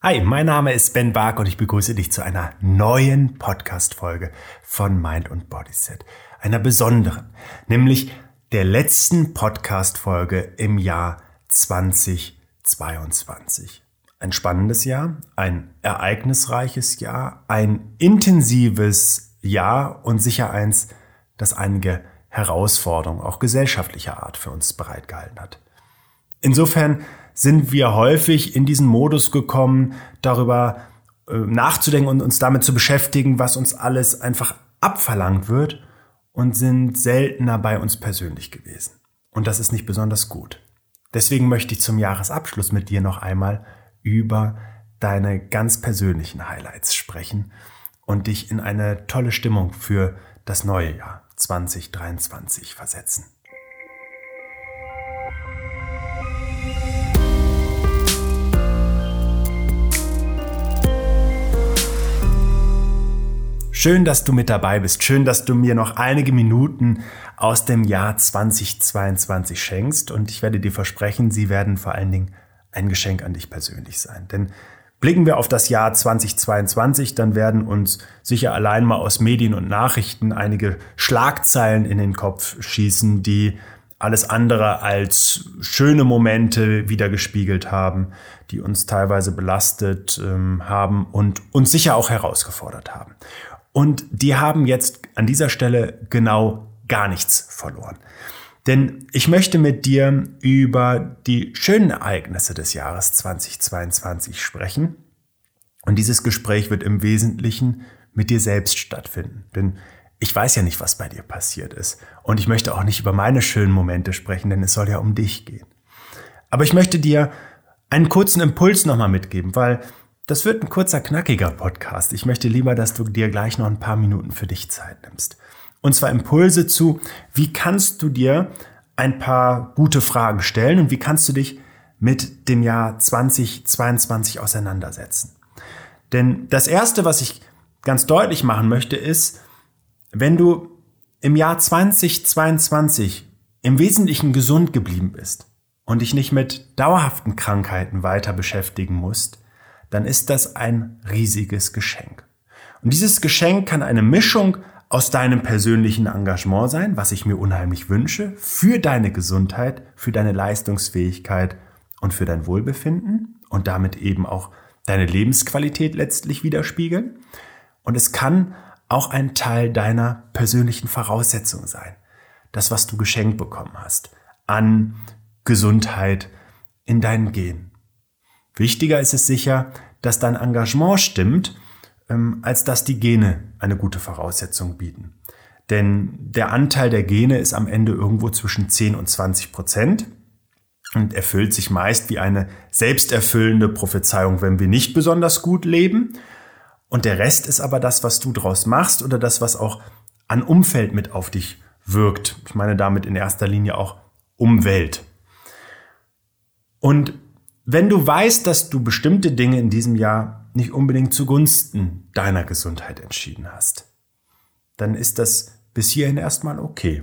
Hi, mein Name ist Ben Bark und ich begrüße dich zu einer neuen Podcast-Folge von Mind und Bodyset. Einer besonderen, nämlich der letzten Podcast-Folge im Jahr 2022. Ein spannendes Jahr, ein ereignisreiches Jahr, ein intensives Jahr und sicher eins, das einige Herausforderungen, auch gesellschaftlicher Art für uns bereitgehalten hat. Insofern sind wir häufig in diesen Modus gekommen, darüber äh, nachzudenken und uns damit zu beschäftigen, was uns alles einfach abverlangt wird und sind seltener bei uns persönlich gewesen. Und das ist nicht besonders gut. Deswegen möchte ich zum Jahresabschluss mit dir noch einmal über deine ganz persönlichen Highlights sprechen und dich in eine tolle Stimmung für das neue Jahr 2023 versetzen. Schön, dass du mit dabei bist. Schön, dass du mir noch einige Minuten aus dem Jahr 2022 schenkst. Und ich werde dir versprechen, sie werden vor allen Dingen ein Geschenk an dich persönlich sein. Denn blicken wir auf das Jahr 2022, dann werden uns sicher allein mal aus Medien und Nachrichten einige Schlagzeilen in den Kopf schießen, die alles andere als schöne Momente wiedergespiegelt haben, die uns teilweise belastet ähm, haben und uns sicher auch herausgefordert haben. Und die haben jetzt an dieser Stelle genau gar nichts verloren. Denn ich möchte mit dir über die schönen Ereignisse des Jahres 2022 sprechen. Und dieses Gespräch wird im Wesentlichen mit dir selbst stattfinden. Denn ich weiß ja nicht, was bei dir passiert ist. Und ich möchte auch nicht über meine schönen Momente sprechen, denn es soll ja um dich gehen. Aber ich möchte dir einen kurzen Impuls nochmal mitgeben, weil das wird ein kurzer, knackiger Podcast. Ich möchte lieber, dass du dir gleich noch ein paar Minuten für dich Zeit nimmst. Und zwar Impulse zu, wie kannst du dir ein paar gute Fragen stellen und wie kannst du dich mit dem Jahr 2022 auseinandersetzen. Denn das Erste, was ich ganz deutlich machen möchte, ist, wenn du im Jahr 2022 im Wesentlichen gesund geblieben bist und dich nicht mit dauerhaften Krankheiten weiter beschäftigen musst, dann ist das ein riesiges Geschenk. Und dieses Geschenk kann eine Mischung aus deinem persönlichen Engagement sein, was ich mir unheimlich wünsche, für deine Gesundheit, für deine Leistungsfähigkeit und für dein Wohlbefinden und damit eben auch deine Lebensqualität letztlich widerspiegeln. Und es kann auch ein Teil deiner persönlichen Voraussetzung sein. Das, was du geschenkt bekommen hast an Gesundheit in deinen Genen. Wichtiger ist es sicher, dass dein Engagement stimmt, ähm, als dass die Gene eine gute Voraussetzung bieten. Denn der Anteil der Gene ist am Ende irgendwo zwischen 10 und 20 Prozent und erfüllt sich meist wie eine selbsterfüllende Prophezeiung, wenn wir nicht besonders gut leben. Und der Rest ist aber das, was du draus machst oder das, was auch an Umfeld mit auf dich wirkt. Ich meine damit in erster Linie auch Umwelt. Und wenn du weißt, dass du bestimmte Dinge in diesem Jahr nicht unbedingt zugunsten deiner Gesundheit entschieden hast, dann ist das bis hierhin erstmal okay.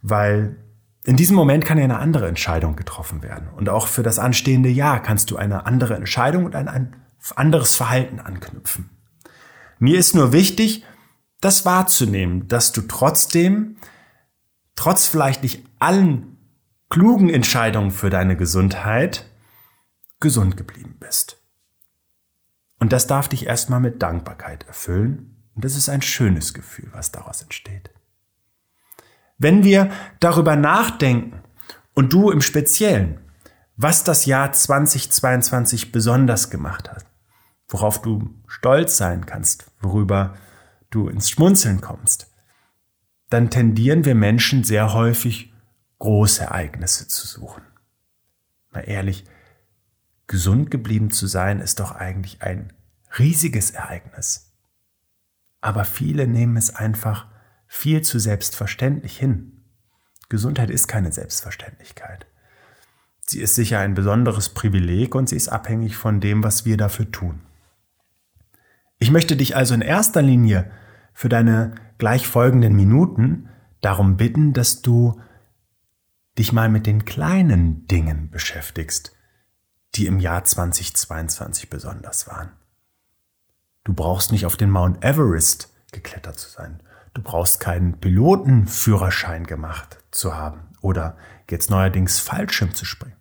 Weil in diesem Moment kann ja eine andere Entscheidung getroffen werden. Und auch für das anstehende Jahr kannst du eine andere Entscheidung und ein, anderes Verhalten anknüpfen. Mir ist nur wichtig, das wahrzunehmen, dass du trotzdem, trotz vielleicht nicht allen klugen Entscheidungen für deine Gesundheit, gesund geblieben bist. Und das darf dich erstmal mit Dankbarkeit erfüllen. Und das ist ein schönes Gefühl, was daraus entsteht. Wenn wir darüber nachdenken und du im Speziellen, was das Jahr 2022 besonders gemacht hat, worauf du stolz sein kannst, worüber du ins Schmunzeln kommst, dann tendieren wir Menschen sehr häufig große Ereignisse zu suchen. Mal ehrlich, gesund geblieben zu sein, ist doch eigentlich ein riesiges Ereignis. Aber viele nehmen es einfach viel zu selbstverständlich hin. Gesundheit ist keine Selbstverständlichkeit. Sie ist sicher ein besonderes Privileg und sie ist abhängig von dem, was wir dafür tun. Ich möchte dich also in erster Linie für deine gleich folgenden Minuten darum bitten, dass du dich mal mit den kleinen Dingen beschäftigst, die im Jahr 2022 besonders waren. Du brauchst nicht auf den Mount Everest geklettert zu sein. Du brauchst keinen Pilotenführerschein gemacht zu haben oder jetzt neuerdings Fallschirm zu springen.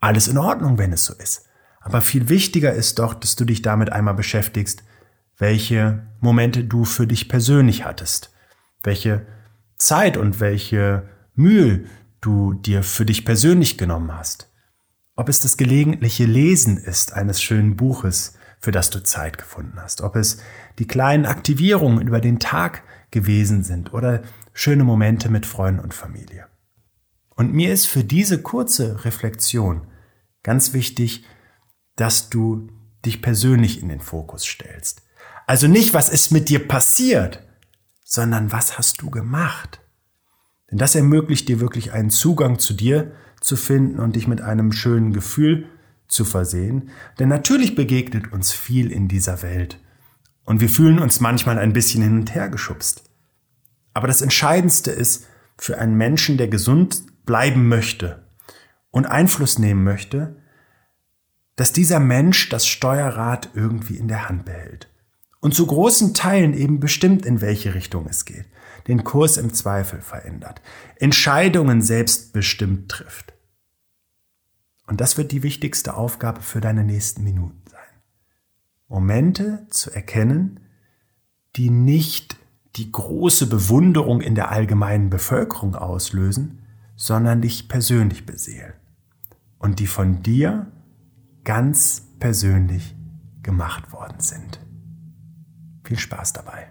Alles in Ordnung, wenn es so ist. Aber viel wichtiger ist doch, dass du dich damit einmal beschäftigst, welche Momente du für dich persönlich hattest, welche Zeit und welche Mühe du dir für dich persönlich genommen hast. Ob es das gelegentliche Lesen ist eines schönen Buches, für das du Zeit gefunden hast, ob es die kleinen Aktivierungen über den Tag gewesen sind oder schöne Momente mit Freunden und Familie. Und mir ist für diese kurze Reflexion ganz wichtig, dass du dich persönlich in den Fokus stellst. Also nicht, was ist mit dir passiert, sondern was hast du gemacht? Denn das ermöglicht dir wirklich einen Zugang zu dir zu finden und dich mit einem schönen Gefühl zu versehen. Denn natürlich begegnet uns viel in dieser Welt. Und wir fühlen uns manchmal ein bisschen hin und her geschubst. Aber das Entscheidendste ist, für einen Menschen, der gesund bleiben möchte und Einfluss nehmen möchte, dass dieser Mensch das Steuerrad irgendwie in der Hand behält und zu großen Teilen eben bestimmt, in welche Richtung es geht, den Kurs im Zweifel verändert, Entscheidungen selbstbestimmt trifft. Und das wird die wichtigste Aufgabe für deine nächsten Minuten sein. Momente zu erkennen, die nicht die große Bewunderung in der allgemeinen Bevölkerung auslösen, sondern dich persönlich beseelen und die von dir ganz persönlich gemacht worden sind. Viel Spaß dabei.